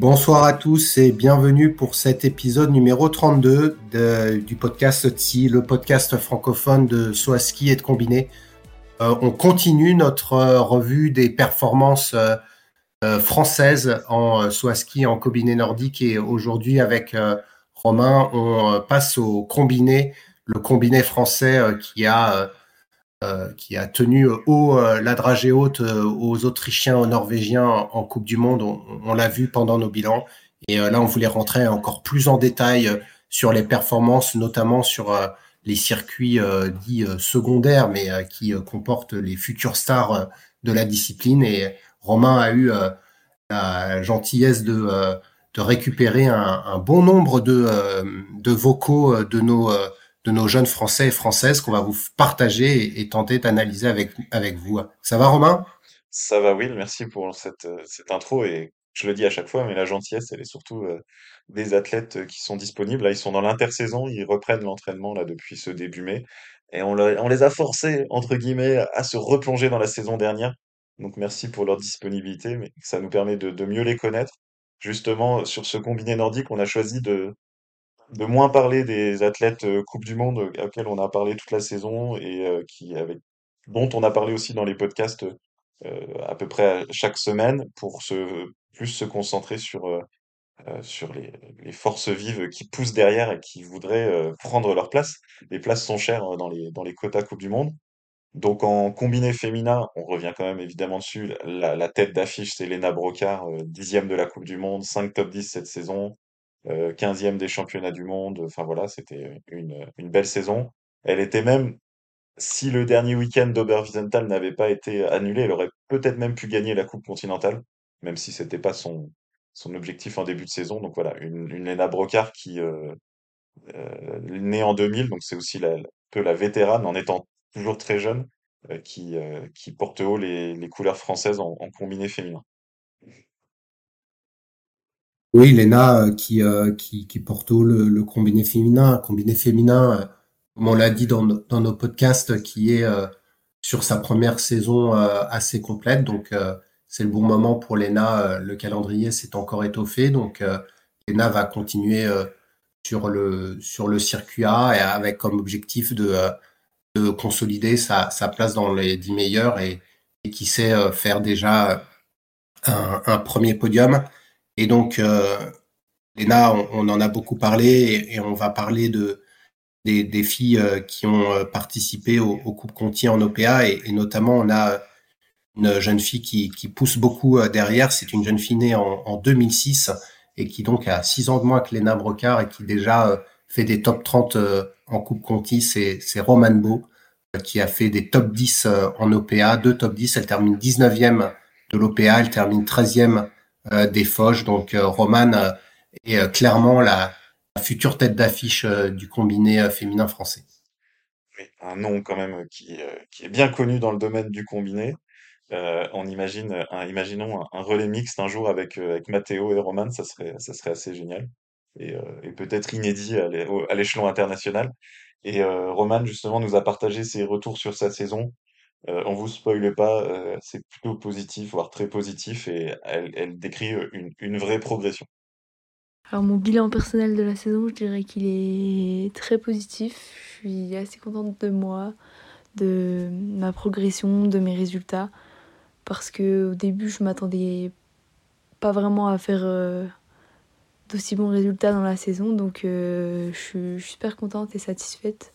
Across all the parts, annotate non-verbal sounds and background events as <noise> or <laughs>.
Bonsoir à tous et bienvenue pour cet épisode numéro 32 du podcast TSI, le podcast francophone de Soaski et de Combiné. Euh, on continue notre euh, revue des performances euh, françaises en Soaski en combiné nordique et aujourd'hui avec Romain, on passe au combiné, le combiné français qui a euh, qui a tenu haut euh, la dragée haute euh, aux Autrichiens, aux Norvégiens en Coupe du Monde. On, l'a vu pendant nos bilans. Et là, on voulait rentrer encore plus en détail sur les performances, notamment sur les circuits dits secondaires, mais qui comportent les futures stars de la discipline. Et Romain a eu la gentillesse de, récupérer un, bon nombre de vocaux de nos de nos jeunes Français et Françaises qu'on va vous partager et, tenter d'analyser avec, avec vous. Ça va, Romain? Ça va, Will. Merci pour cette, euh, cette intro. Et je le dis à chaque fois, mais la gentillesse, elle est surtout euh, des athlètes euh, qui sont disponibles. Là, ils sont dans l'intersaison. Ils reprennent l'entraînement là depuis ce début mai. Et on, les a forcés, entre guillemets, à se replonger dans la saison dernière. Donc merci pour leur disponibilité, mais ça nous permet de, de mieux les connaître. Justement, sur ce combiné nordique, on a choisi de, de moins parler des athlètes euh, Coupe du Monde euh, auxquels on a parlé toute la saison et euh, qui avec dont on a parlé aussi dans les podcasts à peu près chaque semaine pour se plus se concentrer sur sur les, forces vives qui poussent derrière et qui voudraient prendre leur place. Les places sont chères dans les dans les quotas Coupe du Monde. Donc en combiné féminin, on revient quand même évidemment dessus. La, la tête d'affiche, c'est Lena Brocard, dixième de la Coupe du Monde, 5 top 10 cette saison, 15e euh, des championnats du monde. Enfin voilà, c'était une, une belle saison. Elle était même, si le dernier week-end d'Oberwiesenthal n'avait pas été annulé, elle aurait peut-être même pu gagner la Coupe continentale, même si c'était pas son, son objectif en début de saison. Donc voilà, une, une Lena Brocard qui euh, euh, née en 2000, donc c'est aussi la, peu la vétérane en étant toujours très jeune, euh, qui, qui porte haut les, les couleurs françaises en, en combiné féminin. Oui, Léna euh, qui, euh, qui, qui porte le, combiné féminin, combiné féminin, euh, comme on l'a dit dans, nos podcasts, qui est sur sa première saison assez complète. Donc, c'est le bon moment pour Léna. Le calendrier s'est encore étoffé. Donc, Léna va continuer sur, le, sur le circuit A et avec comme objectif de, de consolider sa, sa place dans les dix meilleurs et, qui sait faire déjà un premier podium. Et donc, euh, Léna, on, en a beaucoup parlé et, on va parler de, des, filles euh, qui ont euh, participé au, au Coupe Conti en OPA et, notamment on a une jeune fille qui, pousse beaucoup derrière. C'est une jeune fille née en, 2006 et qui donc a 6 ans de moins que Léna Brocard et qui déjà fait des top 30 en Coupe Conti. C'est Roman Beau qui a fait des top 10 en OPA, deux top 10. Elle termine 19e de l'OPA, elle termine 13e euh, des Foches. Donc euh, Roman euh, est clairement la, future tête d'affiche du combiné féminin français. un nom quand même qui, est bien connu dans le domaine du combiné. on imagine, un, imaginons un, relais mixte un jour avec, avec Matteo et Roman, ça serait, ça serait assez génial. Et peut-être inédit à l'échelon international. Et Roman, justement, nous a partagé ses retours sur sa saison. Euh, on vous spoile pas, euh, c'est plutôt positif, voire très positif, et elle, décrit une, vraie progression. Alors mon bilan personnel de la saison, je dirais qu'il est très positif. Je suis assez contente de moi, de ma progression, de mes résultats, parce que au début je m'attendais pas vraiment à faire d'aussi bons résultats dans la saison, donc je suis super contente et satisfaite.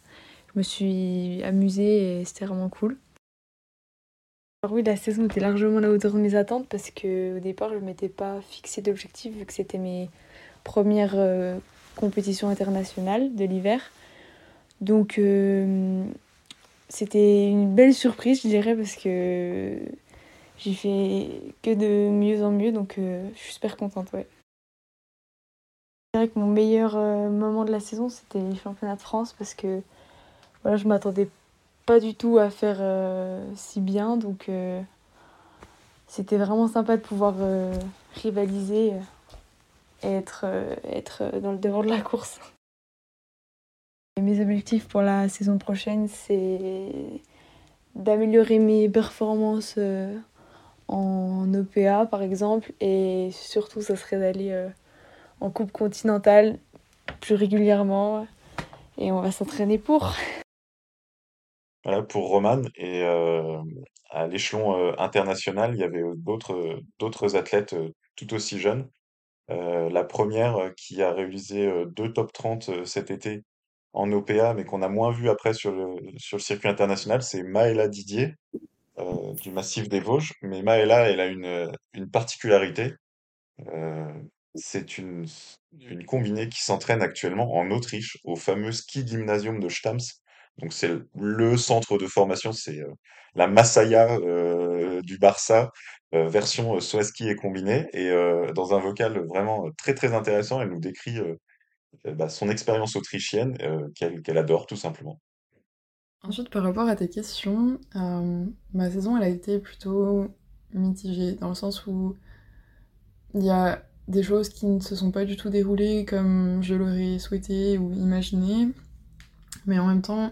Je me suis amusée et c'était vraiment cool oui, la saison était largement à la hauteur de mes attentes parce qu'au départ, je ne m'étais pas fixé d'objectif vu que c'était mes premières euh, compétitions internationales de l'hiver. Donc, euh, c'était une belle surprise, je dirais, parce que j'y fais que de mieux en mieux, donc je suis super contente, ouais. C'est vrai que mon meilleur moment de la saison, c'était les championnats de France parce que voilà, je m'attendais pas du tout à faire si bien, donc c'était vraiment sympa de pouvoir rivaliser et être, être dans le devant de la course. Mes objectifs pour la saison prochaine, c'est d'améliorer mes performances euh, en OPA par exemple et surtout ça serait d'aller euh, en coupe continentale plus régulièrement et on va s'entraîner pour. Pour Roman et euh, à l'échelon international il y avait d'autres d'autres athlètes tout aussi jeunes. la première qui a réalisé deux top 30 cet été en OPA, mais qu'on a moins vu après sur le, sur le circuit international, c'est Maëla Didier, euh, du massif des Vosges. Mais Maëla, elle a une, une particularité. Euh, c'est une, une combinée qui s'entraîne actuellement en Autriche, au fameux ski gymnasium de Stams. Donc c'est le centre de formation, c'est euh, la Masaya euh, du Barça, euh, version ski et combiné. Et dans un vocal vraiment très très intéressant, elle nous décrit bah, son expérience autrichienne qu'elle adore tout simplement. Ensuite, par rapport à tes questions, ma saison elle a été plutôt mitigée dans le sens où il y a des choses qui ne se sont pas du tout déroulées comme je l'aurais souhaité ou imaginé, mais en même temps,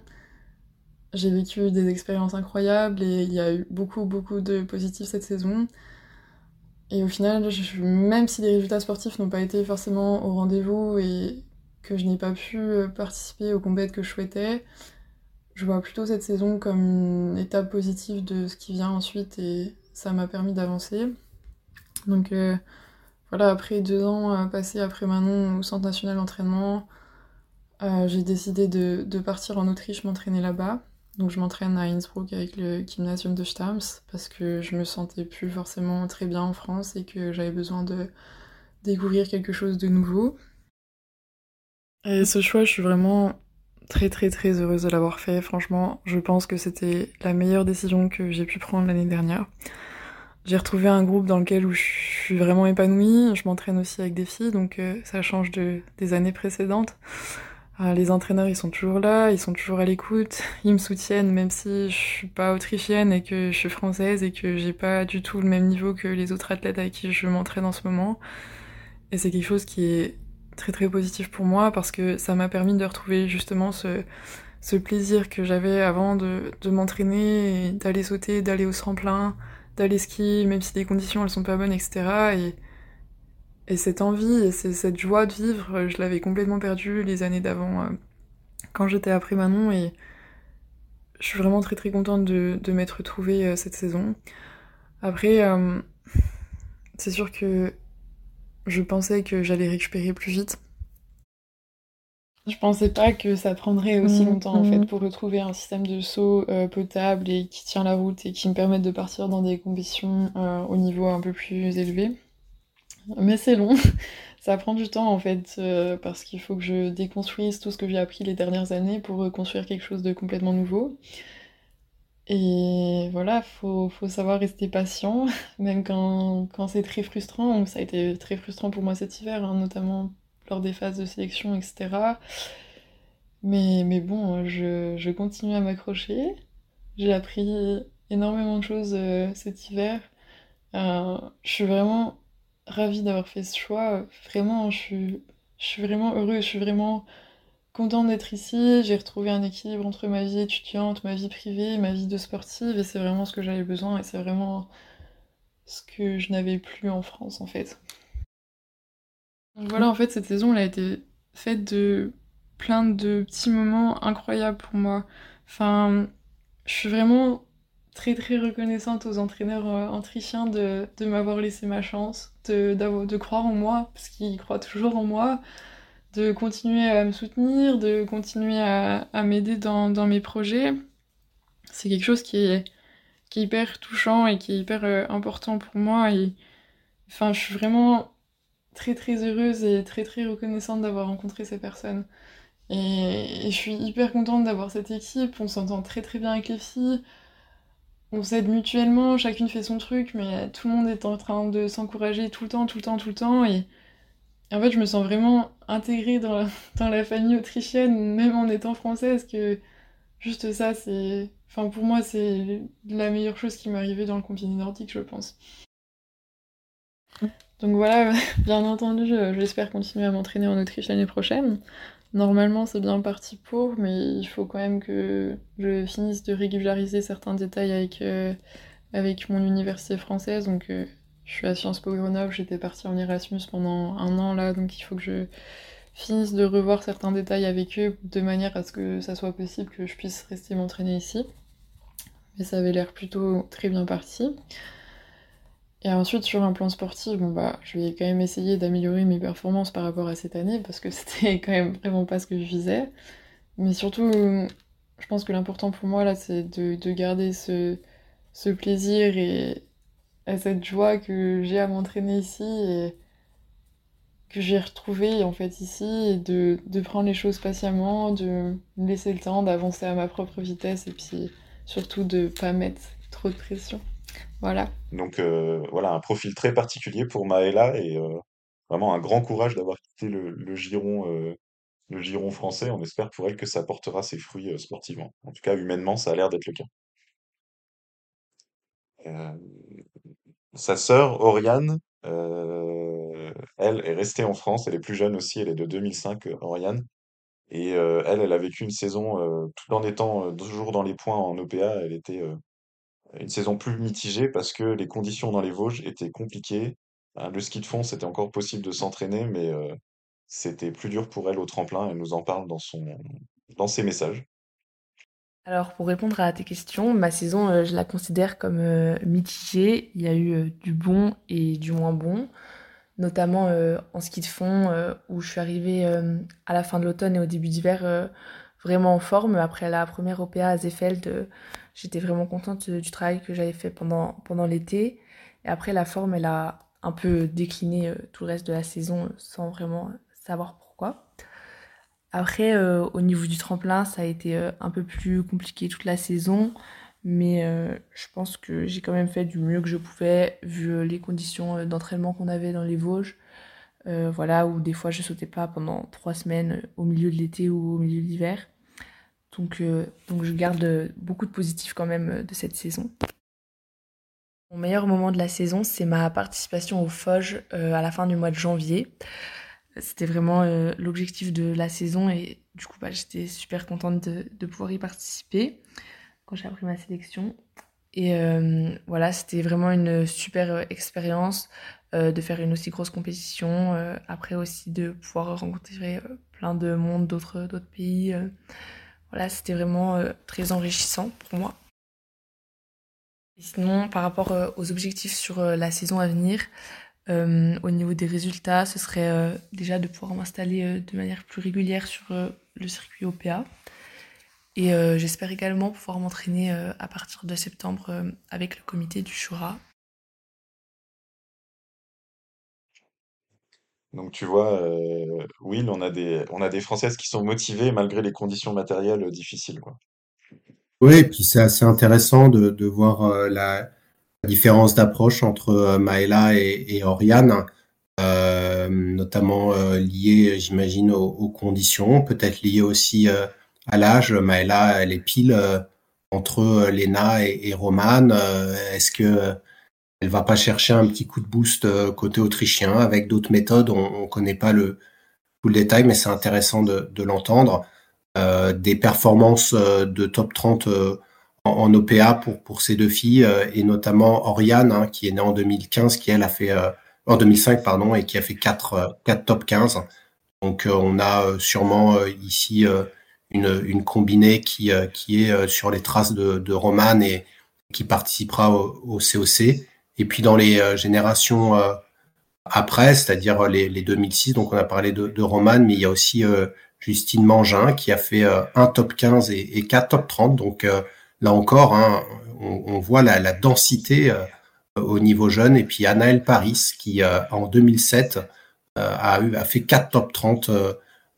j'ai vécu des expériences incroyables et il y a eu beaucoup beaucoup de positifs cette saison. Et au final, même si les résultats sportifs n'ont pas été forcément au rendez-vous et que je n'ai pas pu euh, participer aux compètes que je souhaitais. Je vois plutôt cette saison comme une étape positive de ce qui vient ensuite et ça m'a permis d'avancer. Donc euh, voilà, après deux ans passés après Manon au Centre national d'entraînement, euh, j'ai décidé de, partir en Autriche m'entraîner là-bas. Donc je m'entraîne à Innsbruck avec le gymnasium de Stams parce que je me sentais plus forcément très bien en France et que j'avais besoin de découvrir quelque chose de nouveau. Et ce choix, je suis vraiment très très très heureuse de l'avoir fait. Franchement, je pense que c'était la meilleure décision que j'ai pu prendre l'année dernière. J'ai retrouvé un groupe dans lequel où je suis vraiment épanouie. Je m'entraîne aussi avec des filles, donc euh, ça change de, des années précédentes. Euh, les entraîneurs, ils sont toujours là, ils sont toujours à l'écoute, <laughs> ils me soutiennent même si je suis pas autrichienne et que je suis française et que j'ai pas du tout le même niveau que les autres athlètes avec qui je m'entraîne en ce moment. Et c'est quelque chose qui est très très positif pour moi parce que ça m'a permis de retrouver justement ce, plaisir que j'avais avant de, m'entraîner, d'aller sauter, d'aller au tremplin, d'aller skier, même si les conditions elles sont pas bonnes, etc. Et, et cette envie et cette joie de vivre, je l'avais complètement perdue les années d'avant euh, quand j'étais après Manon et je suis vraiment très très contente de, de m'être retrouvée euh, cette saison. Après, euh, c'est sûr que je pensais que j'allais récupérer plus vite. Je pensais pas que ça prendrait aussi mmh, longtemps en fait mmh. pour retrouver un système de saut euh, potable et qui tient la route et qui me permette de partir dans des compétitions euh, au niveau un peu plus élevé. Mais c'est long, <laughs> ça prend du temps en fait euh, parce qu'il faut que je déconstruise tout ce que j'ai appris les dernières années pour construire quelque chose de complètement nouveau. Et voilà, faut, faut savoir rester patient, <laughs> même quand, quand c'est très frustrant. ça a été très frustrant pour moi cet hiver, hein, notamment lors des phases de sélection, etc. Mais, mais bon, je, je continue à m'accrocher. J'ai appris énormément de choses euh, cet hiver. Euh, je suis vraiment ravie d'avoir fait ce choix. Vraiment, je suis, je suis vraiment heureuse, je suis vraiment contente d'être ici. J'ai retrouvé un équilibre entre ma vie étudiante, ma vie privée, ma vie de sportive, et c'est vraiment ce que j'avais besoin, et c'est vraiment ce que je n'avais plus en France en fait. Donc voilà, en fait, cette saison, elle a été faite de plein de petits moments incroyables pour moi. Enfin, je suis vraiment très très reconnaissante aux entraîneurs euh, de, de m'avoir laissé ma chance, de, croire en moi, parce qu'ils croient toujours en moi de continuer à me soutenir, de continuer à, m'aider dans, mes projets. C'est quelque chose qui est, hyper touchant et qui est hyper euh, important pour moi. Enfin, je suis vraiment très très heureuse et très très reconnaissante d'avoir rencontré ces personnes. Et, je suis hyper contente d'avoir cette équipe. On s'entend très très bien avec les filles. On s'aide mutuellement, chacune fait son truc, mais tout le monde est en train de s'encourager tout le temps, tout le temps, tout le temps. Et, en fait, je me sens vraiment intégrée <laughs> dans la, famille autrichienne, même en étant française, que juste ça, c'est. Enfin, pour moi, c'est la meilleure chose qui m'est arrivée dans le combiné nordique, je pense. Donc voilà, <laughs> bien entendu, j'espère continuer à m'entraîner en Autriche l'année prochaine. Normalement, c'est bien parti pour, mais il faut quand même que je finisse de régulariser certains détails avec, euh, avec mon université française. Donc, euh, je suis à Sciences Po Grenoble, j'étais partie en Erasmus pendant un an là, donc il faut que je finisse de revoir certains détails avec eux de manière à ce que ça soit possible que je puisse rester m'entraîner ici. Mais ça avait l'air plutôt très bien parti. Et ensuite, sur un plan sportif, bon bah, je vais quand même essayer d'améliorer mes performances par rapport à cette année, parce que <laughs> c'était quand même vraiment pas ce que je visais. Mais surtout, je pense que l'important pour moi, là, c'est de, garder ce, plaisir et, cette joie que j'ai à m'entraîner ici et que j'ai retrouvé en fait ici, et de, de prendre les choses patiemment, de me laisser le temps d'avancer à ma propre vitesse, et puis surtout de pas mettre trop de pression. Voilà. Donc euh, voilà, un profil très particulier pour Maëla et euh, vraiment un grand courage d'avoir quitté le, giron, euh, le giron français. On espère pour elle que ça portera ses fruits sportivement. En tout cas, humainement, ça a l'air d'être le cas. sa sœur, Oriane, elle est restée en France. Elle est plus jeune aussi. Elle est de 2005, Oriane. Et elle, elle a vécu une saison tout en étant toujours dans les points en OPA. Elle était une saison plus mitigée parce que les conditions dans les Vosges étaient compliquées. Hein, le ski de fond, c'était encore possible de s'entraîner, mais euh, c'était plus dur pour elle au tremplin. Elle nous en parle dans, son, dans ses messages. Alors, pour répondre à tes questions, ma saison, euh, je la considère comme euh, mitigée. Il y a eu du bon et du moins bon, notamment en ski de fond, où je suis arrivée à la fin de l'automne et au début d'hiver vraiment en forme. Après la première OPA à Zefeld, J'étais vraiment contente du travail que j'avais fait pendant, l'été. Et après, la forme, elle a un peu décliné euh, tout le reste de la saison euh, sans vraiment savoir pourquoi. Après, euh, au niveau du tremplin, ça a été un peu plus compliqué toute la saison. Mais je pense que j'ai quand même fait du mieux que je pouvais, vu les conditions d'entraînement qu'on avait dans les Vosges. voilà, où des fois je sautais pas pendant trois semaines au milieu de l'été ou au milieu de l'hiver. Donc, euh, donc je garde beaucoup de positifs quand même euh, de cette saison. Mon meilleur moment de la saison, c'est ma participation au FOGE euh, à la fin du mois de janvier. C'était vraiment l'objectif de la saison et du coup bah, j'étais super contente de, pouvoir y participer quand j'ai appris ma sélection. Et voilà, c'était vraiment une super expérience de faire une aussi grosse compétition. après aussi de pouvoir rencontrer plein de monde d'autres pays. Voilà, c'était vraiment euh, très enrichissant pour moi. Sinon, par rapport euh, aux objectifs sur euh, la saison à venir, au niveau des résultats, ce serait déjà de pouvoir m'installer de manière plus régulière sur le circuit OPA. Et j'espère également pouvoir m'entraîner à partir de septembre avec le comité du Shura Donc tu vois, euh, Will, on a des, on a des Françaises qui sont motivées malgré les conditions matérielles difficiles, quoi. Oui, et puis c'est assez intéressant de, de voir la, différence d'approche entre Maëla et, Oriane, notamment liée, j'imagine, aux, conditions, peut-être liée aussi à l'âge. Maëla, elle est pile entre Lena et, et Romane. Est-ce que elle va pas chercher un petit coup de boost euh, côté autrichien avec d'autres méthodes. On, ne connaît pas le tout le détail, mais c'est intéressant de, l'entendre. Euh, des performances euh, de top 30 en, OPA pour ces deux filles et notamment Oriane hein, qui est née en 2015, qui elle a fait en 2005 pardon et qui a fait 4 4 top 15. Donc on a sûrement ici une, combinée qui, est sur les traces de, Roman et qui participera au COC. Et puis dans les euh, générations euh, après, c'est-à-dire les, les, 2006, donc on a parlé de, Roman, mais il y a aussi euh, Justine Mangin qui a fait un top 15 et, et quatre top 30. Donc là encore, hein, on, voit la, densité au niveau jeune. Et puis Anaël Paris qui en 2007 a, fait quatre top 30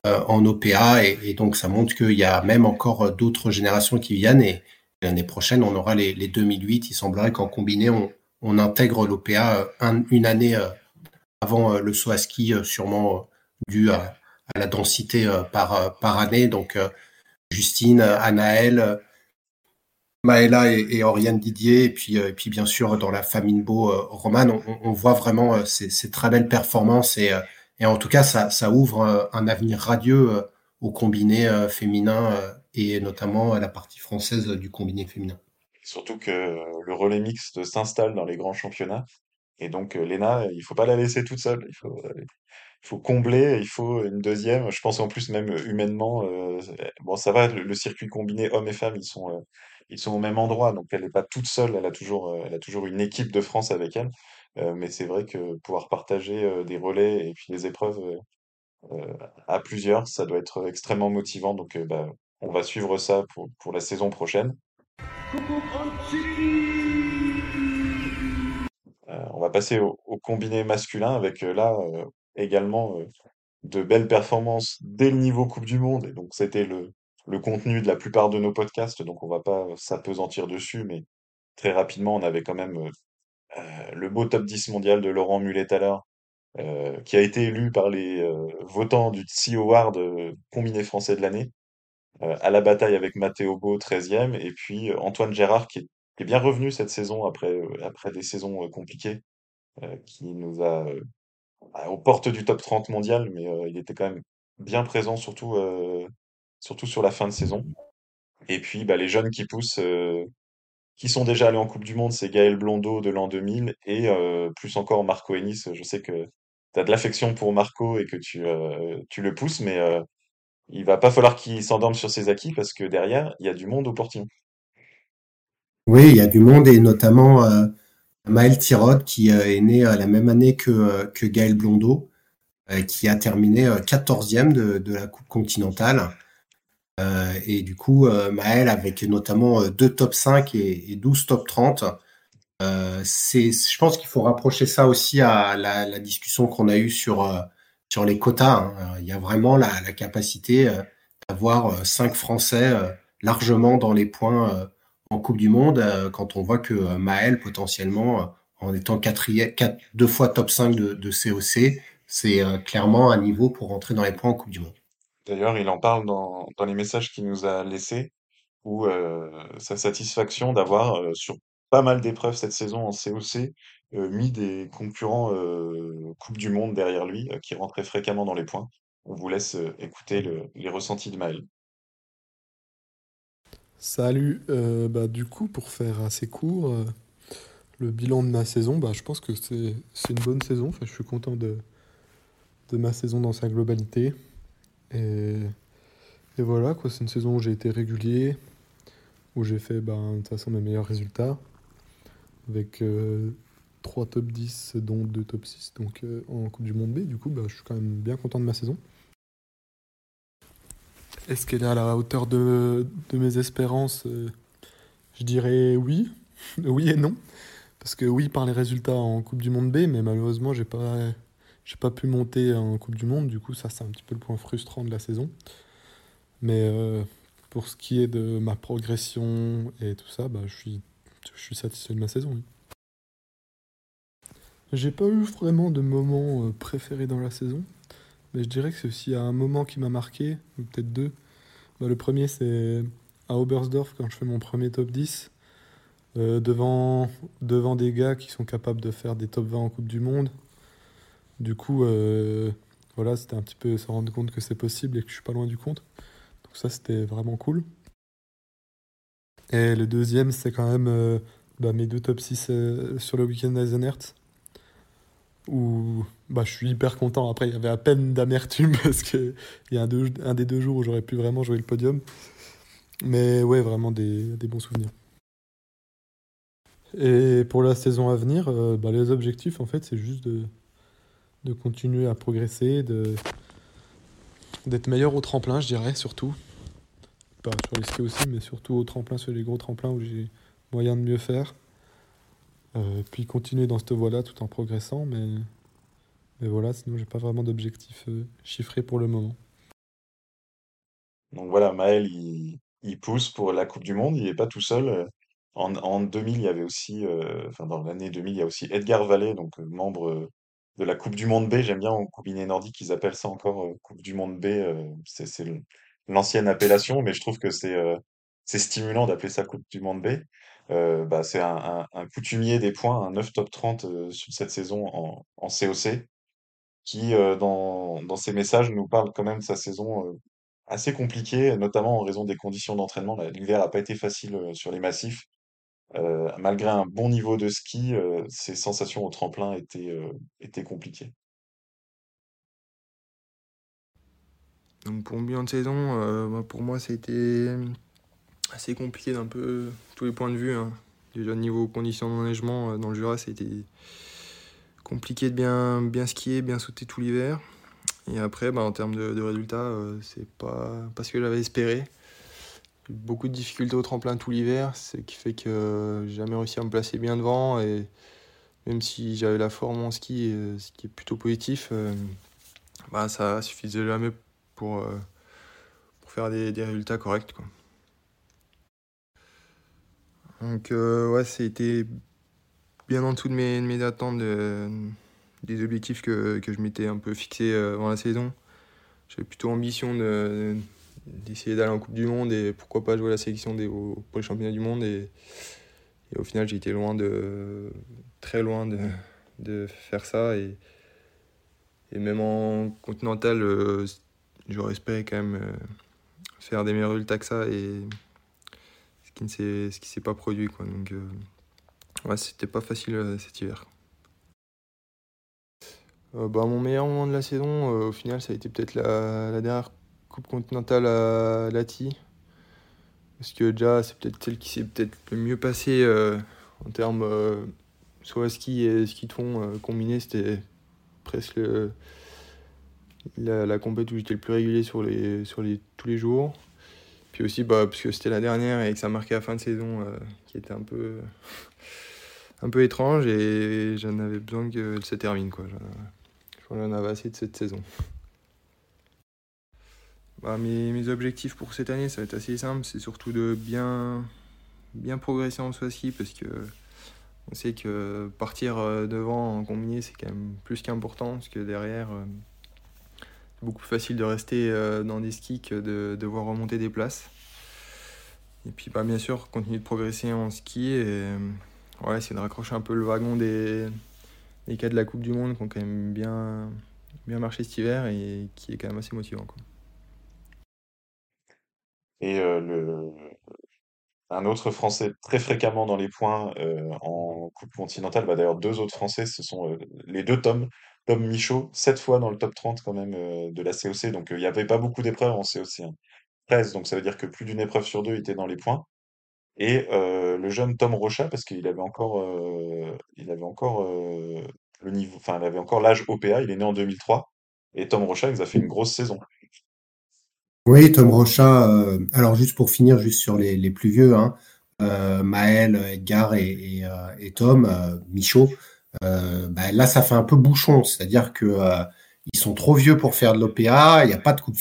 en OPA. Et, et, donc ça montre qu'il y a même encore d'autres générations qui viennent. Et L'année prochaine, on aura les, les 2008. Il semblerait qu'en combiné, on, on intègre l'OPA une année avant le saut à ski, sûrement dû à, la densité par, année. Donc, Justine, Anaël, Maëla et, et, Oriane Didier, et puis, bien sûr dans la famille Beau Romane, on, voit vraiment ces, très belles performances et, et en tout cas ça, ça ouvre un avenir radieux au combiné féminin et notamment à la partie française du combiné féminin. Surtout que le relais mixte s'installe dans les grands championnats et donc Léna, il faut pas la laisser toute seule, il faut il faut combler, il faut une deuxième. Je pense en plus même humainement, euh, bon ça va, le, circuit combiné hommes et femmes, ils sont, euh, au même endroit, donc elle n'est pas toute seule, elle a toujours, une équipe de France avec elle. Euh, mais c'est vrai que pouvoir partager des relais et puis des épreuves à plusieurs, ça doit être extrêmement motivant. Donc bah, on va suivre ça pour la saison prochaine. On va passer au, combiné masculin avec là également de belles performances dès le niveau Coupe du Monde. Et donc, c'était le, contenu de la plupart de nos podcasts, donc on va pas s'apesantir dessus, mais très rapidement, on avait quand même euh, le beau top 10 mondial de Laurent Mullet à l'heure, euh, qui a été élu par les euh, votants du TSI Award combiné français de l'année, à la bataille avec Matteo Beau, 13e, et puis Antoine Gérard, qui est, bien revenu cette saison après, après des saisons compliquées, qui nous a bah, aux portes du top 30 mondial, mais euh, il était quand même bien présent, surtout, euh, surtout sur la fin de saison. Et puis, bah, les jeunes qui poussent, euh, qui sont déjà allés en Coupe du Monde, c'est Gaël Blondeau de l'an 2000 et plus encore Marco Ennis. Je sais que tu as de l'affection pour Marco et que tu, tu le pousses, mais il va pas falloir qu'il s'endorme sur ses acquis parce que derrière, il y a du monde au portillon. Oui, il y a du monde et notamment Maël Tirod, qui euh, est né la même année que, euh, Gaël Blondeau, euh, qui a terminé 14e de, la Coupe continentale. et du coup, Maël, avec notamment deux top 5 et, et 12 top 30, euh, c'est, je pense qu'il faut rapprocher ça aussi à la discussion qu'on a eue sur, sur les quotas. Hein. Il y a vraiment la, la capacité d'avoir cinq Français largement dans les points en Coupe du Monde euh, quand on voit que euh, Maël, potentiellement, euh, en étant deux fois top 5 de, COC, c'est clairement un niveau pour rentrer dans les points en Coupe du Monde. D'ailleurs, il en parle dans, les messages qu'il nous a laissés, où euh, sa satisfaction d'avoir, euh, sur pas mal d'épreuves cette saison en COC, euh, mis des concurrents Coupe du Monde derrière lui, qui rentraient fréquemment dans les points. On vous laisse écouter le, les ressentis de Maël. Salut, euh, bah, du coup, pour faire assez court, euh, le bilan de ma saison, bah, je pense que c'est une bonne saison. Enfin, je suis content de, de ma saison dans sa globalité. Et, et voilà, c'est une saison où j'ai été régulier, où j'ai fait bah, de toute façon mes meilleurs résultats, avec euh, 3 top 10, dont 2 top 6 donc, euh, en Coupe du Monde B. Du coup, bah, je suis quand même bien content de ma saison. Est-ce qu'elle est à la hauteur de, de mes espérances? Euh, Je dirais oui. <laughs> oui et non. Parce que oui, par les résultats en Coupe du Monde B, mais malheureusement, j'ai pas, j'ai pas pu monter en Coupe du Monde. Du coup, ça, c'est un petit peu le point frustrant de la saison. Mais euh, pour ce qui est de ma progression et tout ça, bah, je, suis, je suis satisfait de ma saison. J'ai pas eu vraiment de moment euh, préféré dans la saison. Mais je dirais que c'est aussi un moment qui m'a marqué, ou peut-être deux. Bah, le premier, c'est à Oberstdorf, quand je fais mon premier top 10, euh, devant, devant des gars qui sont capables de faire des top 20 en Coupe du Monde. Du coup, euh, voilà, c'était un petit peu se rendre compte que c'est possible et que je suis pas loin du compte. Donc ça, c'était vraiment cool. Et le deuxième, c'est quand même bah, mes deux top 6 euh, sur le week-end d'Eisenherz où bah, je suis hyper content. Après, il y avait à peine d'amertume <laughs> parce qu'il y a un, des deux jours où j'aurais pu vraiment jouer le podium. Mais ouais, vraiment des, des bons souvenirs. Et pour la saison à venir, euh, bah, les objectifs, en fait, c'est juste de, de continuer à progresser, d'être meilleur au tremplin, je dirais, surtout. Pas sur les skis aussi, mais surtout au tremplin, sur les gros tremplins où j'ai moyen de mieux faire. Euh, puis continuer dans cette voie-là tout en progressant, mais, mais voilà, sinon j'ai pas vraiment d'objectif euh, chiffré pour le moment. Donc voilà, Maël, il, pousse pour la Coupe du Monde, il est pas tout seul. En, en 2000, il y avait aussi, euh, enfin dans l'année 2000, il y a aussi Edgar Vallée, donc euh, membre de la Coupe du Monde B. J'aime bien en combiné nordique, ils appellent ça encore Coupe du Monde B. c'est c'est l'ancienne appellation, mais je trouve que c'est c'est stimulant d'appeler ça Coupe du Monde B. Euh, bah, c'est un, coutumier des points, un 9 top 30 euh, sur cette saison en, en COC qui, euh, dans, ses messages, nous parle quand même de sa saison assez compliquée, notamment en raison des conditions d'entraînement. L'hiver n'a pas été facile sur les massifs. Malgré un bon niveau de ski, ses sensations au tremplin étaient, compliquées. Donc pour le bilan de saison, bah, pour moi été assez compliqué d'un peu tous les points de vue. hein. Déjà niveau conditions d'enneigement euh, dans le Jura, été compliqué de bien, bien skier, bien sauter tout l'hiver. Et après, bah, en termes de, résultats, euh, c'est pas, ce que j'avais espéré. Beaucoup de difficultés au tremplin tout l'hiver, ce qui fait que j'ai jamais réussi à me placer bien devant. Et même si j'avais la forme en ski, euh, ce qui est plutôt positif, euh, bah, ça suffisait jamais pour, euh, pour faire des, des résultats corrects. Donc, euh, ouais, c'était bien en dessous de mes, mes attentes, de- des objectifs que, que je m'étais un peu fixé euh, avant la saison. J'avais plutôt ambition de, d'essayer d'aller en Coupe du Monde et pourquoi pas jouer la sélection des, pour les championnats du monde. Et, au final, j'ai été loin de, très loin de, de faire ça. Et, et même en continental, euh, j'aurais espéré quand même faire des meilleurs résultats que ça. Qui ne s'est, ce pas produit. Quoi. Donc, euh, ouais, c'était pas facile euh, cet hiver. Euh, bah, mon meilleur moment de la saison, au final, ça a été peut-être la, dernière Coupe continentale à Lati. Parce que déjà, c'est peut-être celle qui s'est peut-être le mieux passée en termes soit ski et ski de fond combiné. C'était presque la, la compète où j'étais le plus régulier sur, les, sur les, tous les jours. Puis aussi, bah, parce que c'était la dernière et que ça marquait la fin de saison euh, qui était un peu, <laughs> un peu étrange et j'en avais besoin que se termine. Quoi. J'en j'en avais assez de cette saison. Bah, mes, mes objectifs pour cette année, ça va être assez simple. C'est surtout de bien, bien progresser en à ski parce que on sait que partir euh, devant en combiné, c'est quand même plus qu'important parce que derrière, euh, beaucoup plus facile de rester euh, dans des skis que de devoir remonter des places. Et puis, bah, bien sûr, continuer de progresser en ski et euh, ouais, essayer de raccrocher un peu le wagon des, des cas de la Coupe du Monde qui ont quand même bien, bien marché cet hiver et qui est quand même assez motivant. Quoi. Et euh, le, un autre Français très fréquemment dans les points euh, en Coupe continentale, bah d'ailleurs deux autres Français, ce sont euh, les deux Tom. Tom Michaud, sept fois dans le top 30 quand même euh, de la COC, donc il n'y avait pas beaucoup d'épreuves en COC. hein. 13, donc ça veut dire que plus d'une épreuve sur deux était dans les points. Et le jeune Tom Rochat, parce qu'il avait encore, le niveau, enfin, il avait encore l'âge OPA, il est né en 2003. Et Tom Rochat, il nous a fait une grosse saison. Oui, Tom Rochat. euh, alors juste pour finir, juste sur les, plus vieux, hein, euh, Maël, Edgar et, et, euh, et Tom, Michaud. bah, là, ça fait un peu bouchon, c'est-à-dire que ils sont trop vieux pour faire de l'OPA, il n'y a pas de coup de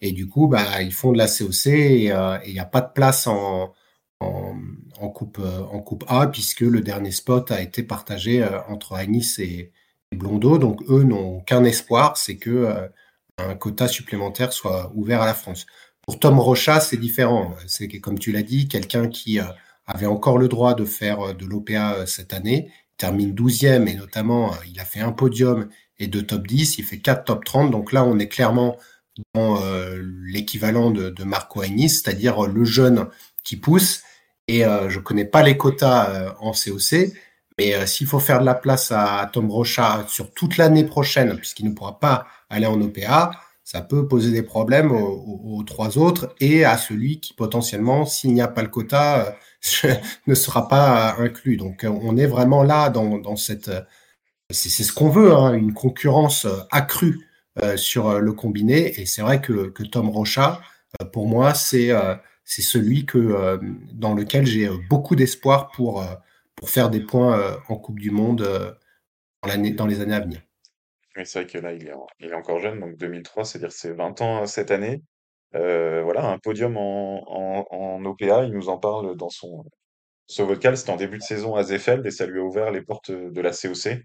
et du coup, bah, ils font de la COC et il n'y a pas de place en, coupe A puisque le dernier spot a été partagé entre Anis et, et Blondeau, donc eux n'ont qu'un espoir, c'est que un quota supplémentaire soit ouvert à la France. Pour Tom Rochat, c'est différent. C'est comme tu l'as dit, quelqu'un qui euh, avait encore le droit de faire euh, de l'OPA euh, cette année, termine 12e et notamment, il a fait un podium et deux top 10, il fait quatre top 30. Donc là, on est clairement dans l'équivalent de, Marco Anis, c'est-à-dire le jeune qui pousse. Et euh, je connais pas les quotas en COC, mais euh, s'il faut faire de la place à, Tom Rochat sur toute l'année prochaine, puisqu'il ne pourra pas aller en OPA, ça peut poser des problèmes aux, trois autres et à celui qui potentiellement, s'il n'y a pas le quota, euh, <laughs> ne sera pas euh, inclus. Donc on est vraiment là dans, cette... C'est ce qu'on veut, hein, une concurrence accrue sur le combiné. Et c'est vrai que, que Tom Rochat, euh, pour moi, c'est c'est celui que, dans lequel j'ai beaucoup d'espoir pour, pour faire des points euh, en Coupe du Monde euh, dans, les années à venir. Mais c'est vrai que là, il est, en- il est encore jeune, donc 2003, c'est-à-dire c'est 20 ans euh, cette année. voilà, un podium en, en, en OPA. Il nous en parle dans son, ce vocal. C'était en début de saison à Zefeld et ça lui a ouvert les portes de la COC.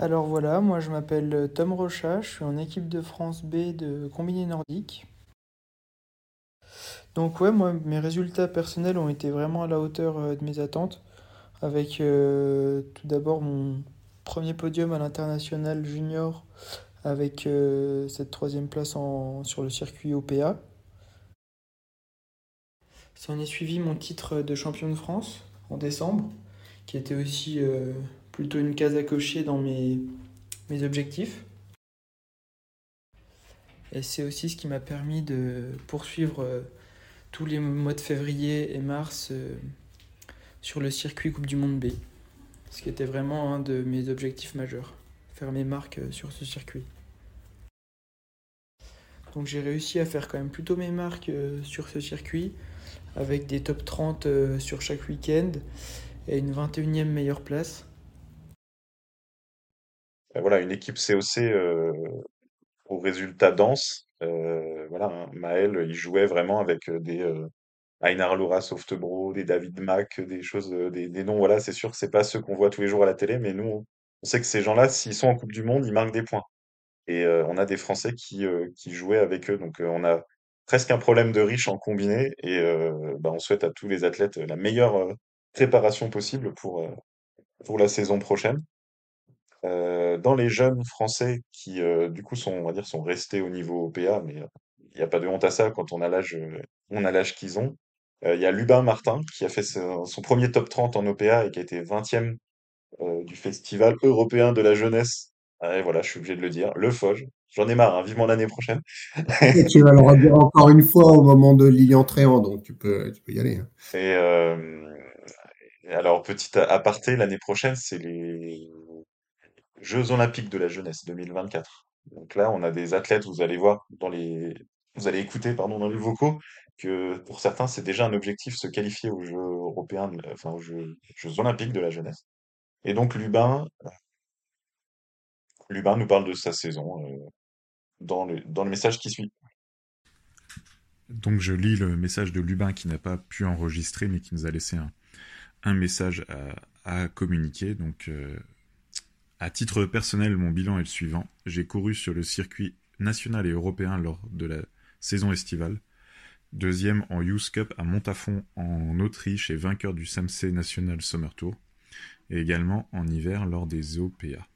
Alors voilà, moi je m'appelle Tom Rochat, je suis en équipe de France B de combiné nordique. Donc ouais, moi mes résultats personnels ont été vraiment à la hauteur de mes attentes, avec euh, tout d'abord mon premier podium à l'international junior avec euh, cette troisième place sur le circuit OPA. Ça en est suivi mon titre de champion de France en décembre, qui était aussi plutôt une case à cocher dans mes, objectifs. Et c'est aussi ce qui m'a permis de poursuivre tous les mois de février et mars euh, sur le circuit Coupe du Monde B. Ce qui était vraiment un de mes objectifs majeurs, faire mes marques euh, sur ce circuit. Donc j'ai réussi à faire quand même plutôt mes marques euh, sur ce circuit, avec des top 30 sur chaque week-end et une 21e meilleure place. Voilà, une équipe COC au résultat dense. voilà, hein, Maël, il jouait vraiment avec des, Einar Laura Softbro, des David Mack, des choses, euh, des, des noms, voilà, c'est sûr que c'est pas ceux qu'on voit tous les jours à la télé, mais nous, on sait que ces gens-là, s'ils sont en Coupe du Monde, ils marquent des points. Et euh, on a des Français qui, euh, qui jouaient avec eux, donc on a presque un problème de riche en combiné, et bah, on souhaite à tous les athlètes la meilleure préparation possible pour, pour la saison prochaine. dans les jeunes Français qui, du coup, sont, on va dire, sont restés au niveau OPA, mais il n'y a pas de honte à ça quand on a l'âge, on a l'âge qu'ils ont. Euh, il y a Lubin Martin qui a fait son, premier top 30 en OPA et qui a été 20e euh, du Festival européen de la jeunesse. Et voilà, je suis obligé de le dire, le Foge. J'en ai marre, hein, vivement l'année prochaine. Et tu vas le redire encore une fois au moment de Lilian Tréant, donc tu peux, tu peux y aller. Hein. Et, euh, alors, petit aparté, l'année prochaine, c'est les Jeux Olympiques de la jeunesse 2024. Donc là, on a des athlètes, vous allez voir dans les, vous allez écouter, pardon, dans les vocaux, que pour certains, c'est déjà un objectif se qualifier aux Jeux européens, enfin aux Jeux, olympiques de la jeunesse. Et donc Lubin, Lubin nous parle de sa saison euh, dans, le, dans le message qui suit. Donc je lis le message de Lubin qui n'a pas pu enregistrer mais qui nous a laissé un, message à, communiquer. Donc euh, à titre personnel, mon bilan est le suivant. J'ai couru sur le circuit national et européen lors de la saison estivale. Deuxième en Youth Cup à Montafon en Autriche et vainqueur du SAMC National Summer Tour. Et également en hiver lors des OPA.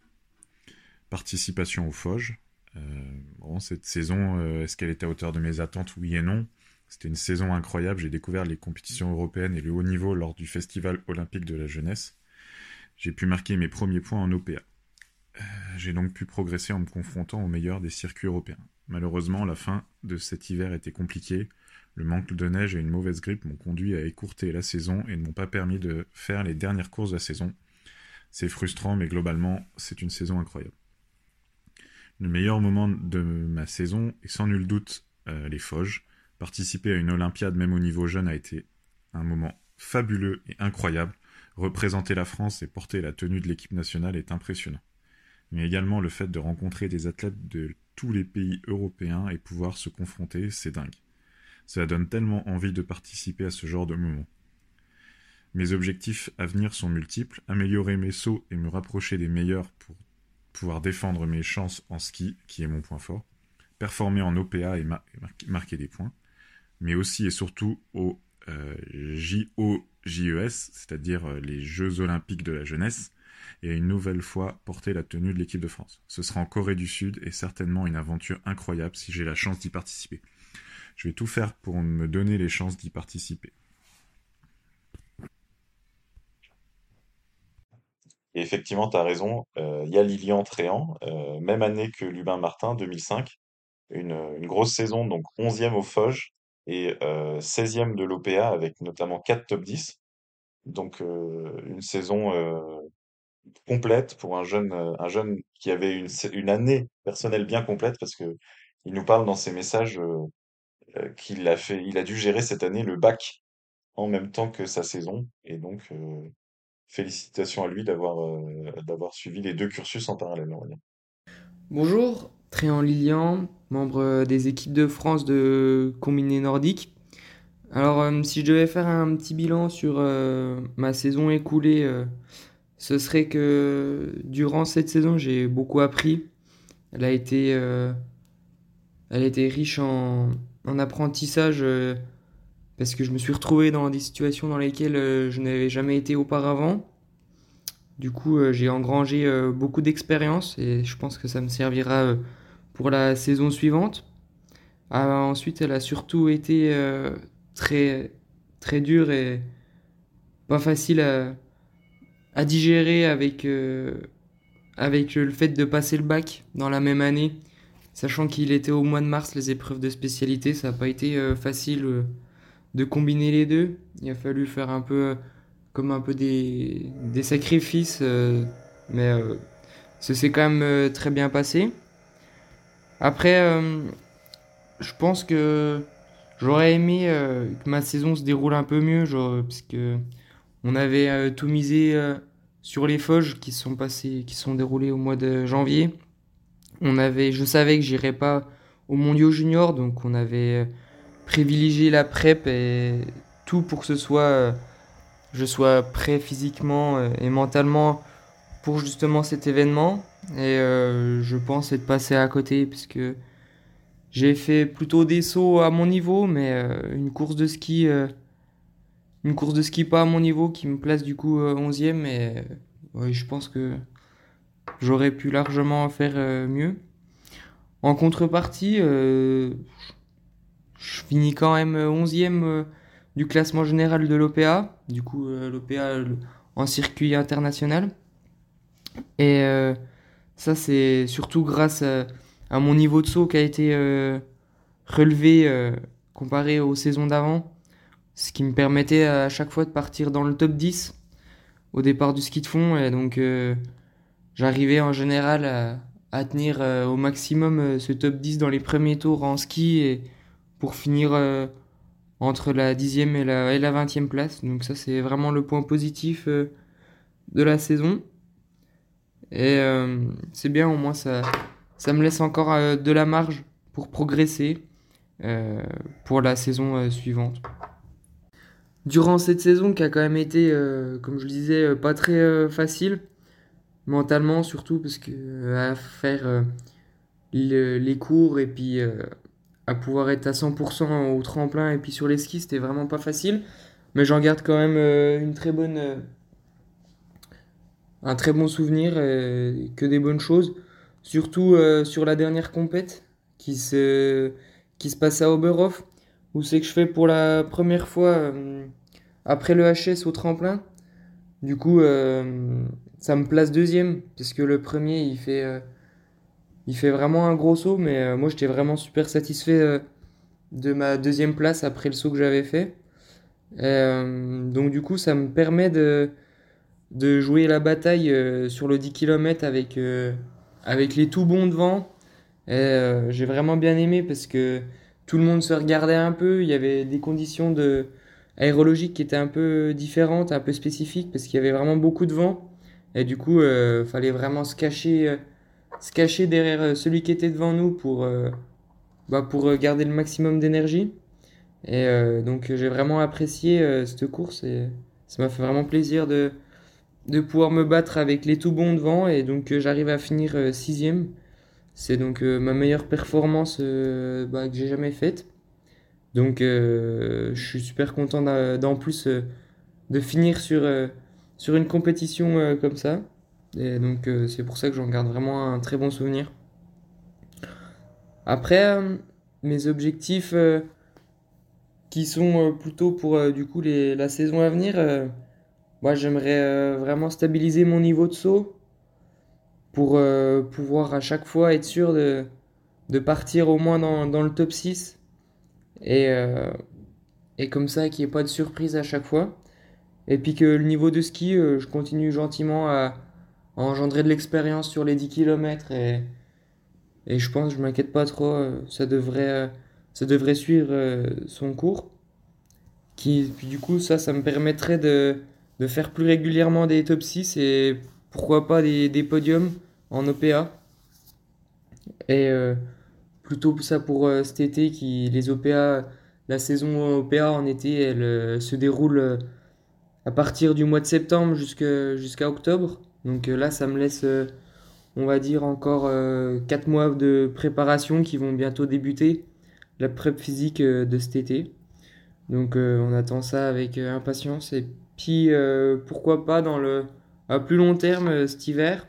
Participation au FOGE. Euh, cette saison, euh, est-ce qu'elle était à hauteur de mes attentes? Oui et non. C'était une saison incroyable. J'ai découvert les compétitions européennes et le haut niveau lors du Festival olympique de la jeunesse. J'ai pu marquer mes premiers points en OPA. Euh, j'ai donc pu progresser en me confrontant aux meilleurs des circuits européens. Malheureusement, la fin de cet hiver était compliquée. Le manque de neige et une mauvaise grippe m'ont conduit à écourter la saison et ne m'ont pas permis de faire les dernières courses de la saison. C'est frustrant, mais globalement, c'est une saison incroyable. Le meilleur moment de ma saison est sans nul doute euh, les Foges. Participer à une Olympiade, même au niveau jeune, a été un moment fabuleux et incroyable. Représenter la France et porter la tenue de l'équipe nationale est impressionnant. Mais également le fait de rencontrer des athlètes de tous les pays européens et pouvoir se confronter, c'est dingue. Cela donne tellement envie de participer à ce genre de moment. Mes objectifs à venir sont multiples, améliorer mes sauts et me rapprocher des meilleurs pour pouvoir défendre mes chances en ski, qui est mon point fort, performer en OPA et, marquer des points, mais aussi et surtout au euh, JOJES, c'est-à-dire euh, les Jeux olympiques de la jeunesse, et une nouvelle fois porter la tenue de l'équipe de France. Ce sera en Corée du Sud et certainement une aventure incroyable si j'ai la chance d'y participer. Je vais tout faire pour me donner les chances d'y participer. Et effectivement, tu as raison, euh, il y a Lilian Tréant, euh, même année que Lubin Martin, 2005, une, une grosse saison, donc 11e au FOGE et 16e euh, de l'OPA avec notamment 4 top 10. Donc une saison complète pour un jeune, un jeune qui avait une, année personnelle bien complète parce que il nous parle dans ses messages euh, qu'il a fait, il a dû gérer cette année le bac en même temps que sa saison. Et donc, euh, félicitations à lui d'avoir euh, d'avoir suivi les deux cursus en parallèle. Bonjour, Tréant Lilian, membre des équipes de France de combiné nordique. Alors, euh, si je devais faire un petit bilan sur euh, ma saison écoulée, euh, ce serait que durant cette saison, j'ai beaucoup appris. Elle a été, été riche en, en apprentissage parce que je me suis retrouvé dans des situations dans lesquelles je n'avais jamais été auparavant. Du coup, j'ai engrangé beaucoup d'expérience et je pense que ça me servira pour la saison suivante. Ah, ensuite, elle a surtout été très, très dur et pas facile à, à digérer avec, euh, avec le fait de passer le bac dans la même année. Sachant qu'il était au mois de mars les épreuves de spécialité, ça n'a pas été euh, facile euh, de combiner les deux. Il a fallu faire un peu comme un peu des, des sacrifices, mais ça s'est quand même très bien passé. Après, je pense que J'aurais aimé que ma saison se déroule un peu mieux, genre, parce que on avait euh, tout misé euh, sur les Foges qui sont passés, qui sont déroulés au mois de janvier. On avait, je savais que j'irais pas au mondiaux junior, donc on avait privilégié la prep et tout pour que ce soit, je sois prêt physiquement et mentalement pour justement cet événement. Et je pense être passé à côté parce que j'ai fait plutôt des sauts à mon niveau, mais euh, une course de ski, euh, une course de ski pas à mon niveau qui me place du coup 11e. Mais je pense que j'aurais pu largement faire mieux. En contrepartie, je finis quand même 11e du classement général de l'OPA, du coup l'OPA en circuit international. Et ça, c'est surtout grâce à mon niveau de saut qui a été euh, relevé euh, comparé aux saisons d'avant, ce qui me permettait à chaque fois de partir dans le top 10 au départ du ski de fond et donc euh, j'arrivais en général à, tenir au maximum ce top 10 dans les premiers tours en ski et pour finir entre la 10e et la, et la 20e place. Donc ça c'est vraiment le point positif de la saison. Et c'est bien au moins ça, me laisse encore euh, de la marge pour progresser euh, pour la saison euh, suivante. Durant cette saison qui a quand même été, comme je le disais, pas très facile, mentalement surtout, parce que à faire les cours et puis à pouvoir être à 100% au tremplin et puis sur les skis, c'était vraiment pas facile. Mais j'en garde quand même une très bonne, un très bon souvenir, que des bonnes choses. Surtout euh, sur la dernière compète qui se, qui se passe à Oberhof, où c'est que je fais pour la première fois euh, après le HS au tremplin. Du coup, euh, ça me place deuxième, parce que le premier, il fait, il fait vraiment un gros saut, mais moi, j'étais vraiment super satisfait de ma deuxième place après le saut que j'avais fait. donc, du coup, ça me permet de, de jouer la bataille sur le 10 km avec avec les tout bons devant. Euh, j'ai vraiment bien aimé parce que tout le monde se regardait un peu. Il y avait des conditions de aérologiques qui étaient un peu différentes, un peu spécifiques parce qu'il y avait vraiment beaucoup de vent. Et du coup, euh, fallait vraiment se cacher, euh, se cacher derrière celui qui était devant nous pour, bah, pour garder le maximum d'énergie. Et donc, j'ai vraiment apprécié cette course et ça m'a fait vraiment plaisir de, de pouvoir me battre avec les tout bons devant et donc euh, j'arrive à finir euh, sixième. C'est donc euh, ma meilleure performance bah, que j'ai jamais faite. Donc je suis super content d'en plus de finir sur, une compétition comme ça. Et donc c'est pour ça que j'en garde vraiment un très bon souvenir. Après, mes objectifs qui sont plutôt pour du coup la saison à venir moi, j'aimerais euh, vraiment stabiliser mon niveau de saut pour euh, pouvoir à chaque fois être sûr de, de partir au moins dans, dans le top 6 et, euh, et comme ça qu'il n'y ait pas de surprise à chaque fois. Et puis que le niveau de ski, je continue gentiment à, engendrer de l'expérience sur les 10 km et, et je pense, je m'inquiète pas trop, ça devrait, ça devrait suivre son cours. Qui, puis du coup, ça, ça me permettrait de, de faire plus régulièrement des top 6 et pourquoi pas des, podiums en OPA. Et plutôt ça pour cet été, qui, les OPA, la saison OPA en été, elle se déroule à partir du mois de septembre jusqu'à octobre. Donc là, ça me laisse, on va dire, encore 4 mois de préparation qui vont bientôt débuter, la prep physique de cet été. Donc on attend ça avec impatience. Et puis pourquoi pas dans le à plus long terme cet hiver,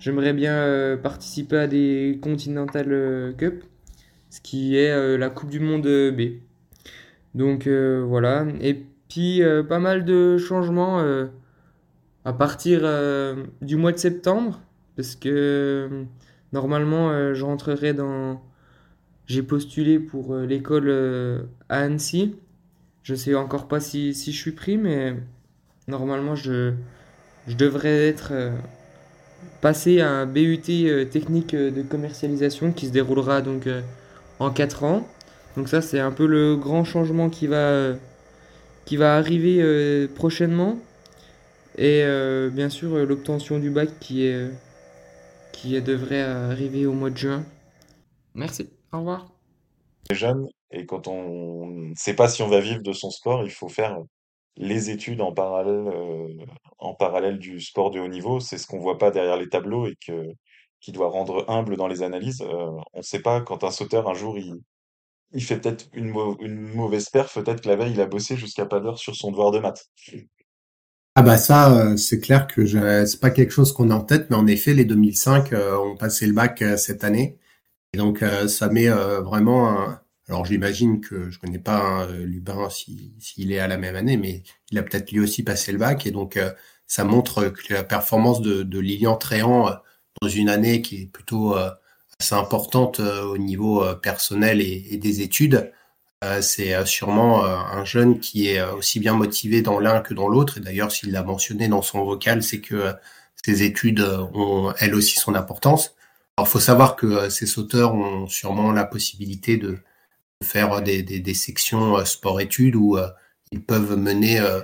j'aimerais bien participer à des Continental Cup, ce qui est la Coupe du Monde B. Donc voilà. Et puis pas mal de changements à partir du mois de septembre, parce que normalement je rentrerai dans... J'ai postulé pour l'école à Annecy je sais encore pas si, si je suis pris, mais normalement, je, je devrais être euh, passé à un BUT euh, technique euh, de commercialisation qui se déroulera donc en 4 ans. Donc ça, c'est un peu le grand changement qui va, qui va arriver prochainement. Et bien sûr, l'obtention du bac qui, est, qui devrait arriver au mois de juin. Merci, au revoir. Jeune, et quand on ne sait pas si on va vivre de son sport, il faut faire les études en parallèle, euh, en parallèle du sport de haut niveau. C'est ce qu'on voit pas derrière les tableaux et que, qui doit rendre humble dans les analyses. Euh, on ne sait pas quand un sauteur, un jour, il, fait peut-être une, mauvaise perf, peut-être que la veille, il a bossé jusqu'à pas d'heure sur son devoir de maths. Ah bah ça, euh, c'est clair que je, c'est pas quelque chose qu'on a en tête, mais en effet, les 2005 ont passé le bac cette année. Et donc, ça met vraiment un, alors j'imagine que je connais pas hein, Lubin s'il est à la même année, mais il a peut-être lui aussi passé le bac et donc euh, ça montre que la performance de, Lilian Tréant euh, dans une année qui est plutôt euh, assez importante au niveau personnel et, des études, c'est sûrement un jeune qui est aussi bien motivé dans l'un que dans l'autre. Et d'ailleurs, s'il l'a mentionné dans son vocal, c'est que ses études ont elles aussi son importance. Alors, faut savoir que ces sauteurs ont sûrement la possibilité de faire des, sections euh, sport-études où euh, ils peuvent mener euh,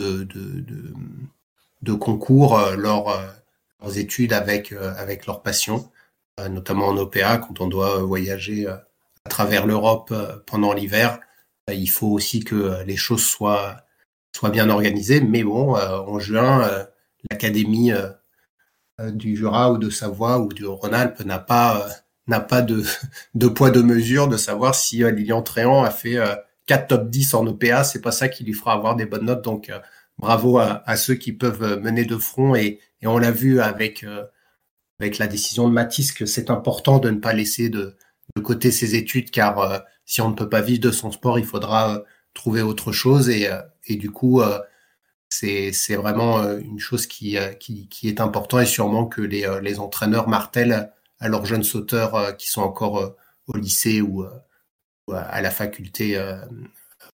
de, concours leurs, leurs études avec, avec leur passion, notamment en OPA, quand on doit voyager à travers l'Europe pendant l'hiver. Il faut aussi que les choses soient, soient bien organisées. Mais bon, en juin, l'Académie du Jura ou de Savoie ou du Rhône-Alpes n'a pas n'a pas de, <laughs> de poids de mesure de savoir si euh, Lilian Tréant a fait euh, 4 top 10 en OPA, c'est pas ça qui lui fera avoir des bonnes notes. Donc euh, bravo à, ceux qui peuvent euh, mener de front. Et, et on l'a vu avec avec la décision de Matisse que c'est important de ne pas laisser de, de côté ses études car si on ne peut pas vivre de son sport, il faudra trouver autre chose. Et, et du coup c'est c'est vraiment une chose qui, qui, qui est important et sûrement que les, les entraîneurs martèlent à leurs jeunes sauteurs euh, qui sont encore euh, au lycée ou, euh, à la faculté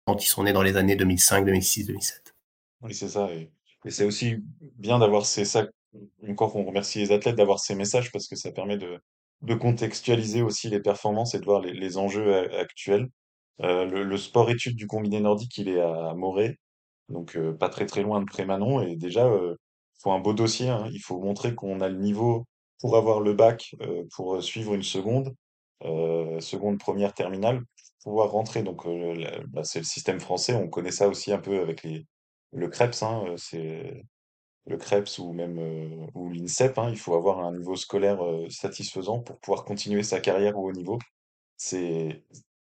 quand ils sont nés dans les années 2005, 2006, 2007. Oui, c'est ça. Et, c'est aussi bien d'avoir ces ça. Encore, on remercie les athlètes d'avoir ces messages parce que ça permet de, contextualiser aussi les performances et de voir les, enjeux actuels. Le, sport études du combiné nordique, il est à Morée, donc pas très très loin de Prémanon. Et déjà, il faut un beau dossier. Hein. Il faut montrer qu'on a le niveau pour avoir le bac, euh, pour suivre une seconde, euh, seconde, première, terminale, pouvoir rentrer. Donc, euh, bah, c'est le système français. On connaît ça aussi un peu avec les, le CREPS. Hein, c'est le CREPS ou même ou l'INSEP. Hein, il faut avoir un niveau scolaire satisfaisant pour pouvoir continuer sa carrière au haut niveau. C'est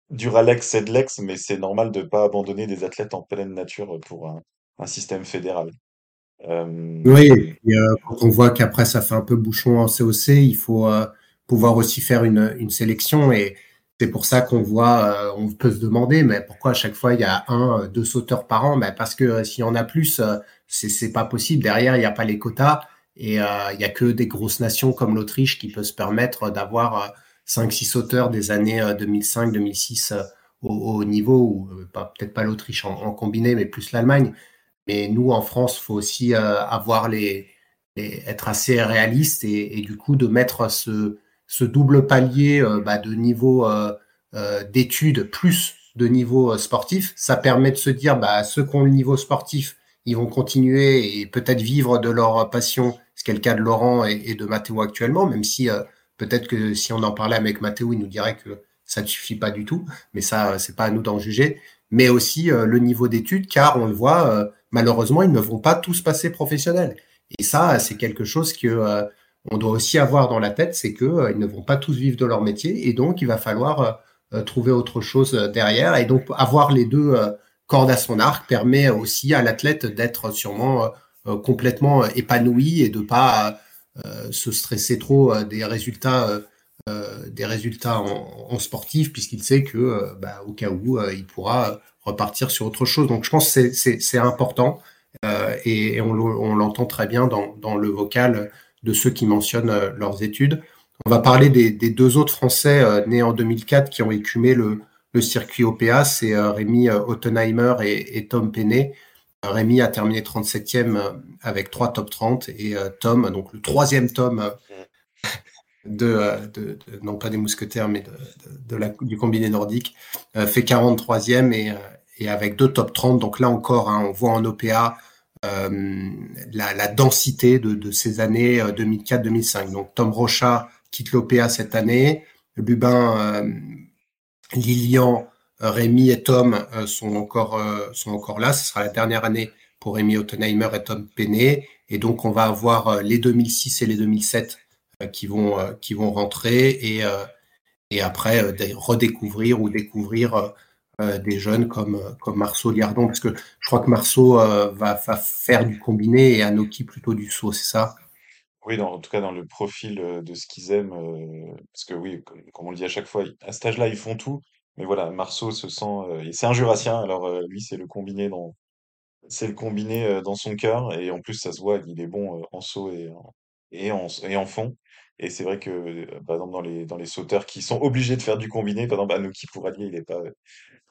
Duralex, c'est de l'ex, mais c'est normal de ne pas abandonner des athlètes en pleine nature pour un système fédéral. Euh, oui, euh, quand on voit qu'après ça fait un peu bouchon en COC, il faut euh, pouvoir aussi faire une, une sélection et c'est pour ça qu'on voit, on peut se demander, mais pourquoi à chaque fois il y a un, deux sauteurs par an? Ben Parce que s'il y en a plus, c'est pas possible. Derrière, il n'y a pas les quotas et il y a que des grosses nations comme l'Autriche qui peut se permettre d'avoir cinq, six sauteurs des années 2005, 2006 au, au niveau, ou peut-être pas l'Autriche en, combiné, mais plus l'Allemagne. Mais nous, en France, faut aussi euh, avoir les, être assez réaliste et, du coup de mettre ce, double palier euh, bah, de niveau euh, d'études plus de niveau sportif. Ça permet de se dire, bah, ceux qui ont le niveau sportif, ils vont continuer et peut-être vivre de leur passion, ce qui est le cas de Laurent et, et de Mathéo actuellement, même si peut-être que si on en parlait avec Mathéo, il nous dirait que ça ne suffit pas du tout, mais ça, c'est pas à nous d'en juger. Mais aussi le niveau d'études, car on le voit, malheureusement, ils ne vont pas tous passer professionnels. Et ça, c'est quelque chose que on doit aussi avoir dans la tête, c'est que ils ne vont pas tous vivre de leur métier, et donc il va falloir trouver autre chose derrière, et donc avoir les deux cordes à son arc permet aussi à l'athlète d'être sûrement complètement épanoui et de pas se stresser trop des résultats des résultats en, sportif puisqu'il sait que bah, au cas où il pourra repartir sur autre chose. Donc je pense que c'est important et, on, l'entend très bien dans, dans, le vocal de ceux qui mentionnent leurs études. On va parler des, deux autres Français nés en 2004 qui ont écumé le, le circuit OPA, c'est euh, Rémi euh, Ottenheimer et, Tom Penney. Euh, Rémi a terminé 37e avec trois top 30 et Tom, donc le troisième Tom de, non pas des mousquetaires, mais de, du combiné nordique, fait 43e et, et, avec deux top 30. Donc là encore, hein, on voit en OPA la, densité de, ces années 2004-2005. Donc Tom Rocha quitte l'OPA cette année. Lubin Lilian, euh, Rémi et Tom euh, sont encore euh, sont encore là. Ce sera la dernière année pour Rémi Ottenheimer et Tom Penney. Et donc on va avoir les 2006 et les 2007 qui vont qui vont rentrer et et après redécouvrir ou découvrir des jeunes comme comme Marceau Liardon parce que je crois que Marceau va, faire du combiné et Anoki plutôt du saut, c'est ça? Oui, en tout cas dans le profil de ce qu'ils aiment, parce que oui, comme, on le dit à chaque fois, à cet âge-là, ils font tout. Mais voilà, Marceau se sent, c'est un Jurassien, alors lui, c'est le combiné dans, c'est le combiné dans son cœur, et en plus, ça se voit, il est bon en saut et en, et en, fond. Et c'est vrai que, par exemple, dans les, dans les sauteurs qui sont obligés de faire du combiné, par exemple, Anouki Pourralier, il est pas,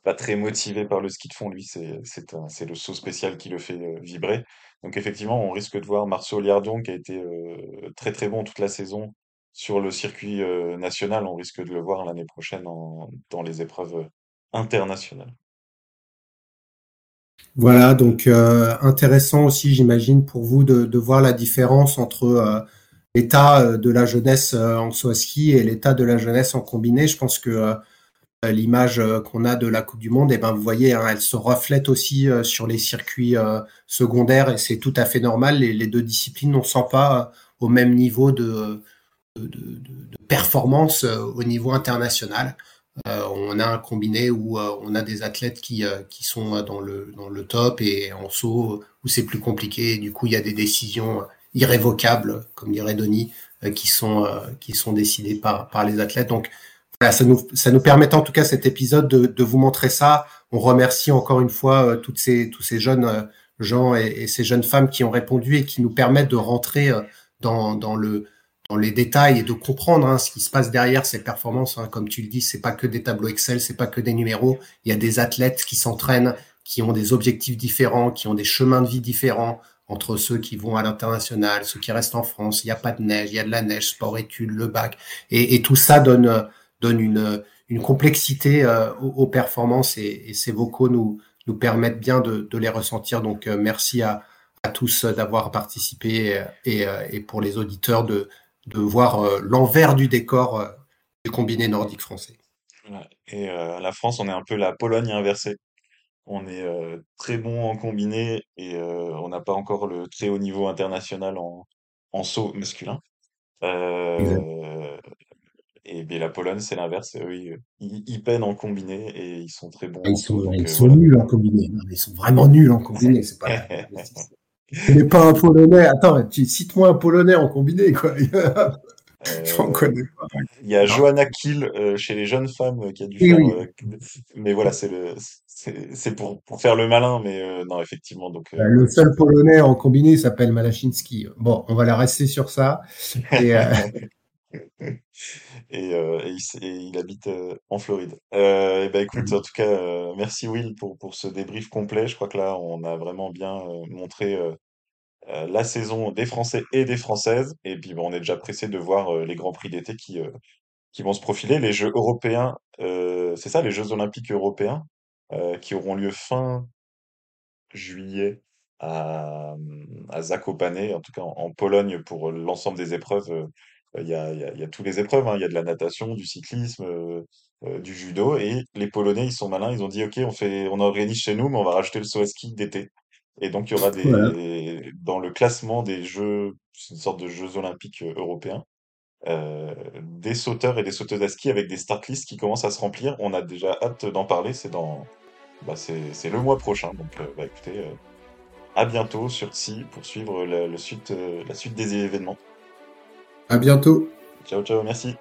pas très motivé par le ski de fond, lui, c'est, c'est le saut spécial qui le fait vibrer. Donc effectivement, on risque de voir Marceau Liardon, qui a été très très bon toute la saison sur le circuit national. On risque de le voir l'année prochaine dans les épreuves internationales. Voilà, donc intéressant aussi, j'imagine, pour vous de, voir la différence entre l'état de la jeunesse en à ski et l'état de la jeunesse en combiné. Je pense que euh, l'image euh, qu'on a de la Coupe du Monde, et eh ben vous voyez, hein, elle se reflète aussi euh, sur les circuits secondaires et c'est tout à fait normal. Les, deux disciplines ne sont pas au même niveau de, de, performance au niveau international. on a un combiné où on a des athlètes qui, qui sont dans le, dans le top et en saut où c'est plus compliqué. du coup, il y a des décisions irrévocables, comme dirait Denis, qui sont qui sont décidées par par les athlètes. Donc ça nous, ça nous permet en tout cas cet épisode de, de vous montrer ça. On remercie encore une fois euh, toutes ces, tous ces jeunes euh, gens et, ces jeunes femmes qui ont répondu et qui nous permettent de rentrer euh, dans, dans, le, dans les détails et de comprendre hein, ce qui se passe derrière ces performances. Hein. Comme tu le dis, c'est pas que des tableaux Excel, c'est pas que des numéros. Il y a des athlètes qui s'entraînent, qui ont des objectifs différents, qui ont des chemins de vie différents entre ceux qui vont à l'international, ceux qui restent en France. Il n'y a pas de neige, il y a de la neige, sport études, le bac, et, et tout ça donne donne une, une complexité euh, aux, performances et, et, ces vocaux nous, nous permettent bien de, de les ressentir. Donc euh, merci à, à tous d'avoir participé et, euh, et, pour les auditeurs de, de voir l'envers du décor du combiné nordique français. Et la France, on est un peu la Pologne inversée. On est très bon en combiné et on n'a pas encore le très haut niveau international en, en saut masculin. Euh, et bien, la Pologne, c'est l'inverse. Eux, ils, ils, peinent en combiné et ils sont très bons. ils sont, donc, ils euh, sont nuls en combiné. Ils sont vraiment nuls en combiné. C'est pas. <laughs> n'est pas un Polonais. Attends, cite-moi un Polonais en combiné, quoi. <laughs> J'en connais pas. Il y a Johanna Kiel euh, chez les jeunes femmes qui a dû faire. Euh, mais voilà, c'est le, c'est pour, pour faire le malin, mais non, effectivement. Donc, Le seul Polonais en combiné s'appelle Malachinski. Bon, on va la rester sur ça. Et, <laughs> <laughs> et, euh, et, il, et, il, habite euh, en Floride. Euh, et ben écoute, en tout cas, euh, merci Will pour, pour ce débrief complet. Je crois que là, on a vraiment bien montré la saison des Français et des Françaises. Et puis, bon, on est déjà pressé de voir les grands prix d'été qui, qui vont se profiler. Les Jeux européens, c'est ça, les Jeux olympiques européens qui auront lieu fin juillet à, à Zakopane, en tout cas en, en Pologne pour l'ensemble des épreuves il y a, il y a, il y a toutes les épreuves, hein. Il y a de la natation, du cyclisme, euh, du judo. Et les Polonais, ils sont malins, ils ont dit, OK, on fait, on organise chez nous, mais on va rajouter le saut à ski d'été. Et donc, il y aura Voilà. des, dans le classement des Jeux, c'est une sorte de Jeux olympiques euh, européens, euh, des sauteurs et des sauteuses à ski avec des start lists qui commencent à se remplir. On a déjà hâte d'en parler. C'est dans, bah, c'est, c'est le mois prochain. Donc, euh, bah, écoutez, euh, à bientôt sur Tsi pour suivre la, le suite, euh, la suite des événements. À bientôt. Ciao, ciao, merci.